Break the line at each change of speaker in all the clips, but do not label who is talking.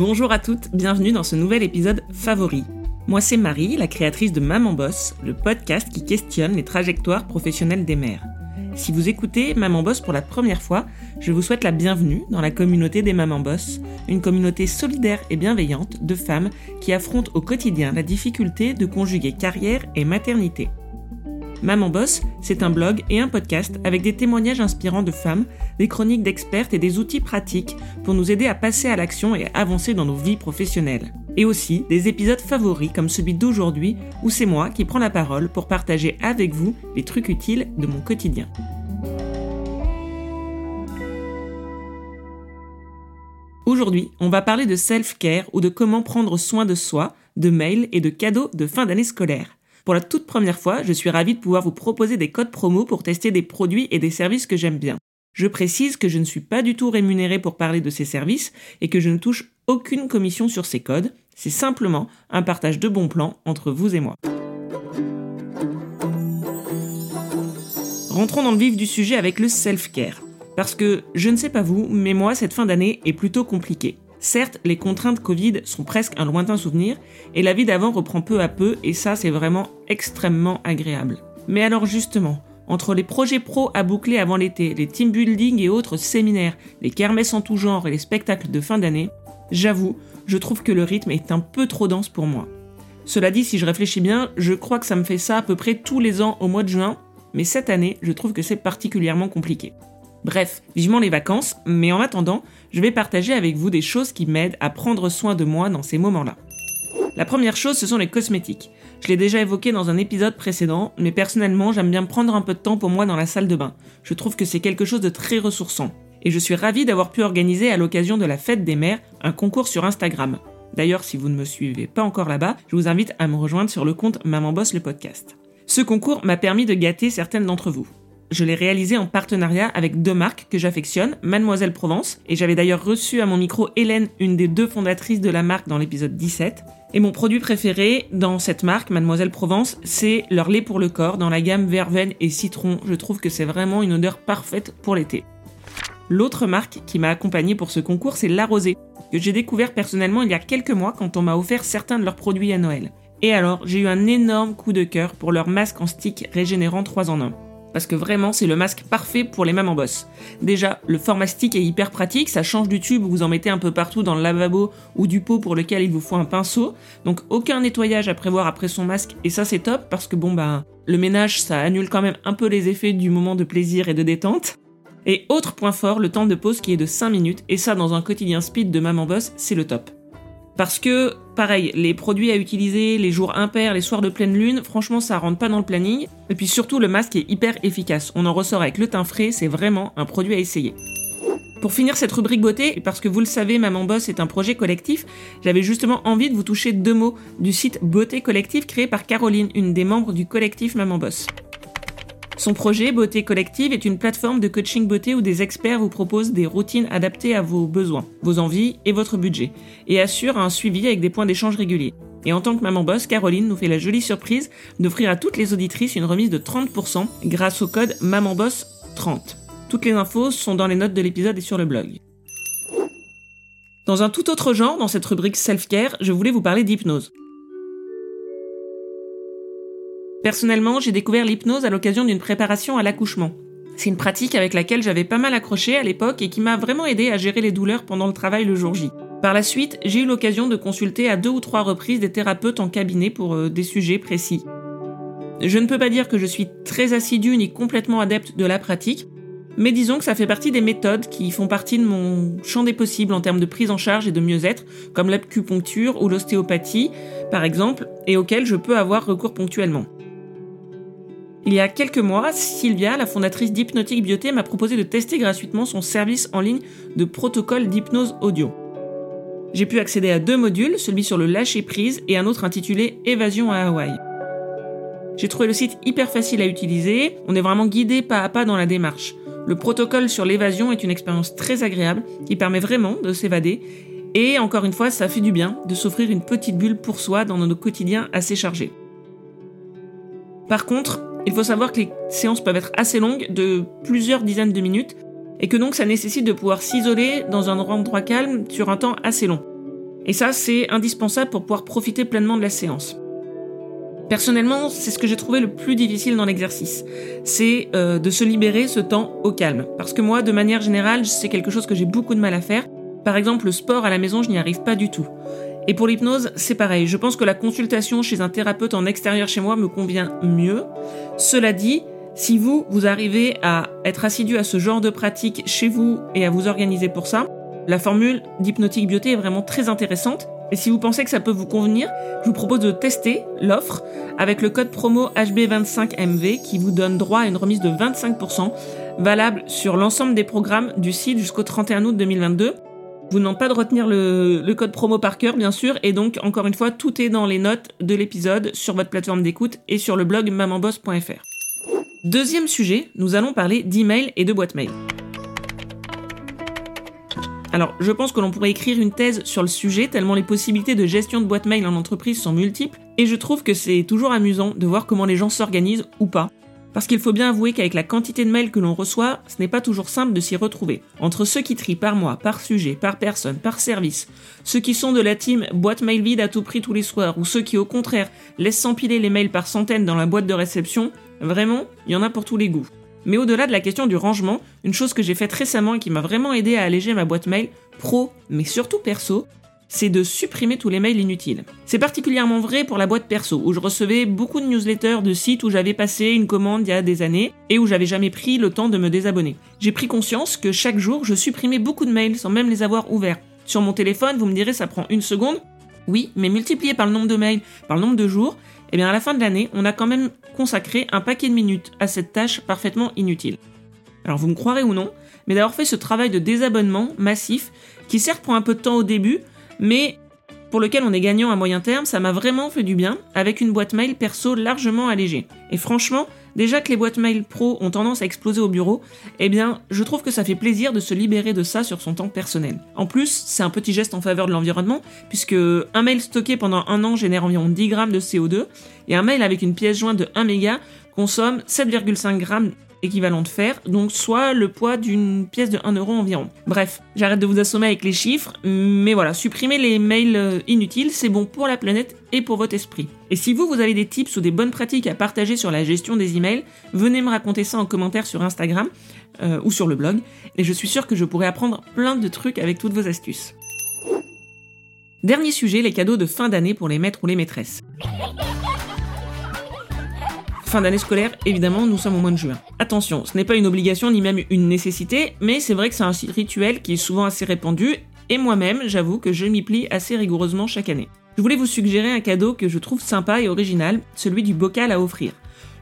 Bonjour à toutes, bienvenue dans ce nouvel épisode favori. Moi c'est Marie, la créatrice de Maman Boss, le podcast qui questionne les trajectoires professionnelles des mères. Si vous écoutez Maman Boss pour la première fois, je vous souhaite la bienvenue dans la communauté des Maman Boss, une communauté solidaire et bienveillante de femmes qui affrontent au quotidien la difficulté de conjuguer carrière et maternité. Maman Boss, c'est un blog et un podcast avec des témoignages inspirants de femmes, des chroniques d'expertes et des outils pratiques pour nous aider à passer à l'action et à avancer dans nos vies professionnelles. Et aussi des épisodes favoris comme celui d'aujourd'hui où c'est moi qui prends la parole pour partager avec vous les trucs utiles de mon quotidien. Aujourd'hui, on va parler de self-care ou de comment prendre soin de soi, de mails et de cadeaux de fin d'année scolaire. Pour la toute première fois, je suis ravie de pouvoir vous proposer des codes promo pour tester des produits et des services que j'aime bien. Je précise que je ne suis pas du tout rémunérée pour parler de ces services et que je ne touche aucune commission sur ces codes. C'est simplement un partage de bons plans entre vous et moi. Rentrons dans le vif du sujet avec le self-care. Parce que je ne sais pas vous, mais moi, cette fin d'année est plutôt compliquée. Certes, les contraintes Covid sont presque un lointain souvenir, et la vie d'avant reprend peu à peu, et ça c'est vraiment extrêmement agréable. Mais alors justement, entre les projets pro à boucler avant l'été, les team building et autres séminaires, les kermesses en tout genre et les spectacles de fin d'année, j'avoue, je trouve que le rythme est un peu trop dense pour moi. Cela dit, si je réfléchis bien, je crois que ça me fait ça à peu près tous les ans au mois de juin, mais cette année, je trouve que c'est particulièrement compliqué. Bref, vivement les vacances, mais en attendant, je vais partager avec vous des choses qui m'aident à prendre soin de moi dans ces moments-là. La première chose, ce sont les cosmétiques. Je l'ai déjà évoqué dans un épisode précédent, mais personnellement, j'aime bien prendre un peu de temps pour moi dans la salle de bain. Je trouve que c'est quelque chose de très ressourçant. Et je suis ravie d'avoir pu organiser à l'occasion de la fête des mères un concours sur Instagram. D'ailleurs, si vous ne me suivez pas encore là-bas, je vous invite à me rejoindre sur le compte Maman Boss le podcast. Ce concours m'a permis de gâter certaines d'entre vous je l'ai réalisé en partenariat avec deux marques que j'affectionne, Mademoiselle Provence, et j'avais d'ailleurs reçu à mon micro Hélène, une des deux fondatrices de la marque dans l'épisode 17. Et mon produit préféré dans cette marque, Mademoiselle Provence, c'est leur lait pour le corps dans la gamme verveine et citron. Je trouve que c'est vraiment une odeur parfaite pour l'été. L'autre marque qui m'a accompagné pour ce concours, c'est La Rosée, que j'ai découvert personnellement il y a quelques mois quand on m'a offert certains de leurs produits à Noël. Et alors, j'ai eu un énorme coup de cœur pour leur masque en stick régénérant 3 en 1 parce que vraiment c'est le masque parfait pour les mamans boss. Déjà, le format stick est hyper pratique, ça change du tube vous en mettez un peu partout dans le lavabo ou du pot pour lequel il vous faut un pinceau. Donc aucun nettoyage à prévoir après son masque et ça c'est top parce que bon bah le ménage ça annule quand même un peu les effets du moment de plaisir et de détente. Et autre point fort, le temps de pause qui est de 5 minutes et ça dans un quotidien speed de maman boss, c'est le top. Parce que, pareil, les produits à utiliser, les jours impairs, les soirs de pleine lune, franchement, ça rentre pas dans le planning. Et puis surtout, le masque est hyper efficace. On en ressort avec le teint frais, c'est vraiment un produit à essayer. Pour finir cette rubrique beauté, parce que vous le savez, Maman Boss est un projet collectif, j'avais justement envie de vous toucher deux mots du site Beauté Collective créé par Caroline, une des membres du collectif Maman Boss. Son projet Beauté Collective est une plateforme de coaching beauté où des experts vous proposent des routines adaptées à vos besoins, vos envies et votre budget, et assure un suivi avec des points d'échange réguliers. Et en tant que maman boss, Caroline nous fait la jolie surprise d'offrir à toutes les auditrices une remise de 30% grâce au code MamanBoss30. Toutes les infos sont dans les notes de l'épisode et sur le blog. Dans un tout autre genre, dans cette rubrique self-care, je voulais vous parler d'hypnose. Personnellement, j'ai découvert l'hypnose à l'occasion d'une préparation à l'accouchement. C'est une pratique avec laquelle j'avais pas mal accroché à l'époque et qui m'a vraiment aidé à gérer les douleurs pendant le travail le jour J. Par la suite, j'ai eu l'occasion de consulter à deux ou trois reprises des thérapeutes en cabinet pour euh, des sujets précis. Je ne peux pas dire que je suis très assidue ni complètement adepte de la pratique, mais disons que ça fait partie des méthodes qui font partie de mon champ des possibles en termes de prise en charge et de mieux-être, comme l'acupuncture ou l'ostéopathie, par exemple, et auxquelles je peux avoir recours ponctuellement. Il y a quelques mois, Sylvia, la fondatrice d'Hypnotique Bioté, m'a proposé de tester gratuitement son service en ligne de protocole d'hypnose audio. J'ai pu accéder à deux modules, celui sur le lâcher prise et un autre intitulé Évasion à Hawaï. J'ai trouvé le site hyper facile à utiliser, on est vraiment guidé pas à pas dans la démarche. Le protocole sur l'évasion est une expérience très agréable qui permet vraiment de s'évader et encore une fois ça fait du bien de s'offrir une petite bulle pour soi dans nos quotidiens assez chargés. Par contre, il faut savoir que les séances peuvent être assez longues, de plusieurs dizaines de minutes, et que donc ça nécessite de pouvoir s'isoler dans un endroit calme sur un temps assez long. Et ça, c'est indispensable pour pouvoir profiter pleinement de la séance. Personnellement, c'est ce que j'ai trouvé le plus difficile dans l'exercice. C'est euh, de se libérer ce temps au calme. Parce que moi, de manière générale, c'est quelque chose que j'ai beaucoup de mal à faire. Par exemple, le sport à la maison, je n'y arrive pas du tout. Et pour l'hypnose, c'est pareil. Je pense que la consultation chez un thérapeute en extérieur chez moi me convient mieux. Cela dit, si vous, vous arrivez à être assidu à ce genre de pratique chez vous et à vous organiser pour ça, la formule d'hypnotique bioté est vraiment très intéressante. Et si vous pensez que ça peut vous convenir, je vous propose de tester l'offre avec le code promo HB25MV qui vous donne droit à une remise de 25% valable sur l'ensemble des programmes du site jusqu'au 31 août 2022. Vous n'avez pas de retenir le, le, code promo par cœur, bien sûr, et donc, encore une fois, tout est dans les notes de l'épisode sur votre plateforme d'écoute et sur le blog mamanboss.fr. Deuxième sujet, nous allons parler d'email et de boîte mail. Alors, je pense que l'on pourrait écrire une thèse sur le sujet, tellement les possibilités de gestion de boîte mail en entreprise sont multiples, et je trouve que c'est toujours amusant de voir comment les gens s'organisent ou pas. Parce qu'il faut bien avouer qu'avec la quantité de mails que l'on reçoit, ce n'est pas toujours simple de s'y retrouver. Entre ceux qui trient par mois, par sujet, par personne, par service, ceux qui sont de la team boîte mail vide à tout prix tous les soirs, ou ceux qui au contraire laissent s'empiler les mails par centaines dans la boîte de réception, vraiment, il y en a pour tous les goûts. Mais au-delà de la question du rangement, une chose que j'ai faite récemment et qui m'a vraiment aidé à alléger ma boîte mail, pro, mais surtout perso, c'est de supprimer tous les mails inutiles. C'est particulièrement vrai pour la boîte perso, où je recevais beaucoup de newsletters de sites où j'avais passé une commande il y a des années et où j'avais jamais pris le temps de me désabonner. J'ai pris conscience que chaque jour, je supprimais beaucoup de mails sans même les avoir ouverts. Sur mon téléphone, vous me direz ça prend une seconde. Oui, mais multiplié par le nombre de mails, par le nombre de jours, eh bien à la fin de l'année, on a quand même consacré un paquet de minutes à cette tâche parfaitement inutile. Alors vous me croirez ou non, mais d'avoir fait ce travail de désabonnement massif, qui certes prend un peu de temps au début, mais pour lequel on est gagnant à moyen terme, ça m'a vraiment fait du bien, avec une boîte mail perso largement allégée. Et franchement, déjà que les boîtes mail pro ont tendance à exploser au bureau, eh bien, je trouve que ça fait plaisir de se libérer de ça sur son temps personnel. En plus, c'est un petit geste en faveur de l'environnement, puisque un mail stocké pendant un an génère environ 10 grammes de CO2, et un mail avec une pièce jointe de 1 méga consomme 7,5 grammes équivalent de fer, donc soit le poids d'une pièce de 1 euro environ. Bref, j'arrête de vous assommer avec les chiffres, mais voilà, supprimer les mails euh, inutiles, c'est bon pour la planète et pour votre esprit. Et si vous, vous avez des tips ou des bonnes pratiques à partager sur la gestion des emails, venez me raconter ça en commentaire sur Instagram euh, ou sur le blog, et je suis sûr que je pourrai apprendre plein de trucs avec toutes vos astuces. Dernier sujet, les cadeaux de fin d'année pour les maîtres ou les maîtresses. Fin d'année scolaire, évidemment, nous sommes au mois de juin. Attention, ce n'est pas une obligation ni même une nécessité, mais c'est vrai que c'est un rituel qui est souvent assez répandu, et moi-même, j'avoue que je m'y plie assez rigoureusement chaque année. Je voulais vous suggérer un cadeau que je trouve sympa et original, celui du bocal à offrir.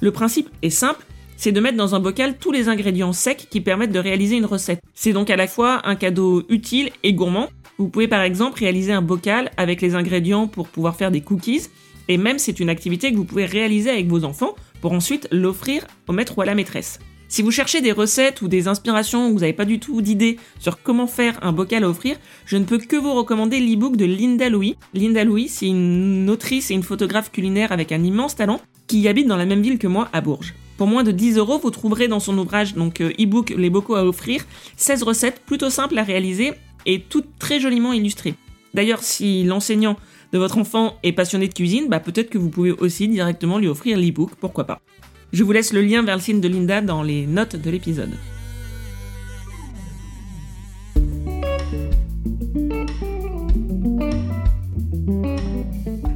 Le principe est simple, c'est de mettre dans un bocal tous les ingrédients secs qui permettent de réaliser une recette. C'est donc à la fois un cadeau utile et gourmand. Vous pouvez par exemple réaliser un bocal avec les ingrédients pour pouvoir faire des cookies, et même c'est une activité que vous pouvez réaliser avec vos enfants pour ensuite l'offrir au maître ou à la maîtresse. Si vous cherchez des recettes ou des inspirations ou vous n'avez pas du tout d'idée sur comment faire un bocal à offrir, je ne peux que vous recommander l'e-book de Linda Louis. Linda Louis, c'est une autrice et une photographe culinaire avec un immense talent qui habite dans la même ville que moi à Bourges. Pour moins de 10 euros, vous trouverez dans son ouvrage, donc euh, e-book Les bocaux à offrir, 16 recettes plutôt simples à réaliser et toutes très joliment illustrées. D'ailleurs, si l'enseignant de votre enfant est passionné de cuisine, bah peut-être que vous pouvez aussi directement lui offrir l'e-book, pourquoi pas. Je vous laisse le lien vers le site de Linda dans les notes de l'épisode.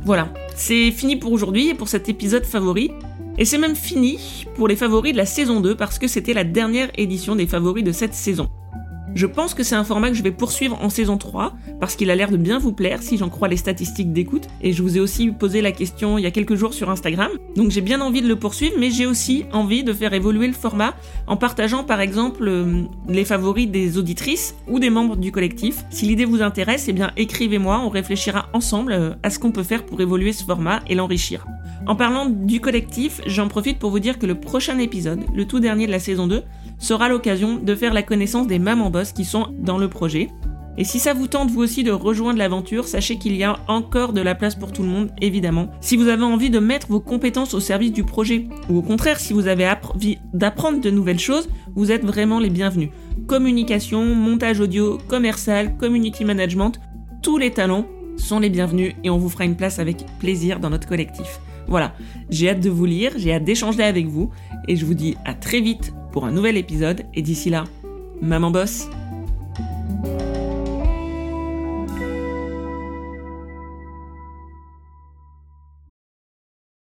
Voilà, c'est fini pour aujourd'hui et pour cet épisode favori. Et c'est même fini pour les favoris de la saison 2 parce que c'était la dernière édition des favoris de cette saison. Je pense que c'est un format que je vais poursuivre en saison 3 parce qu'il a l'air de bien vous plaire si j'en crois les statistiques d'écoute et je vous ai aussi posé la question il y a quelques jours sur Instagram. Donc j'ai bien envie de le poursuivre mais j'ai aussi envie de faire évoluer le format en partageant par exemple euh, les favoris des auditrices ou des membres du collectif. Si l'idée vous intéresse, eh bien écrivez-moi, on réfléchira ensemble euh, à ce qu'on peut faire pour évoluer ce format et l'enrichir. En parlant du collectif, j'en profite pour vous dire que le prochain épisode, le tout dernier de la saison 2, sera l'occasion de faire la connaissance des mamans boss qui sont dans le projet. Et si ça vous tente vous aussi de rejoindre l'aventure, sachez qu'il y a encore de la place pour tout le monde, évidemment. Si vous avez envie de mettre vos compétences au service du projet, ou au contraire, si vous avez envie d'apprendre de nouvelles choses, vous êtes vraiment les bienvenus. Communication, montage audio, commercial, community management, tous les talents sont les bienvenus et on vous fera une place avec plaisir dans notre collectif. Voilà, j'ai hâte de vous lire, j'ai hâte d'échanger avec vous et je vous dis à très vite pour un nouvel épisode. Et d'ici là, maman bosse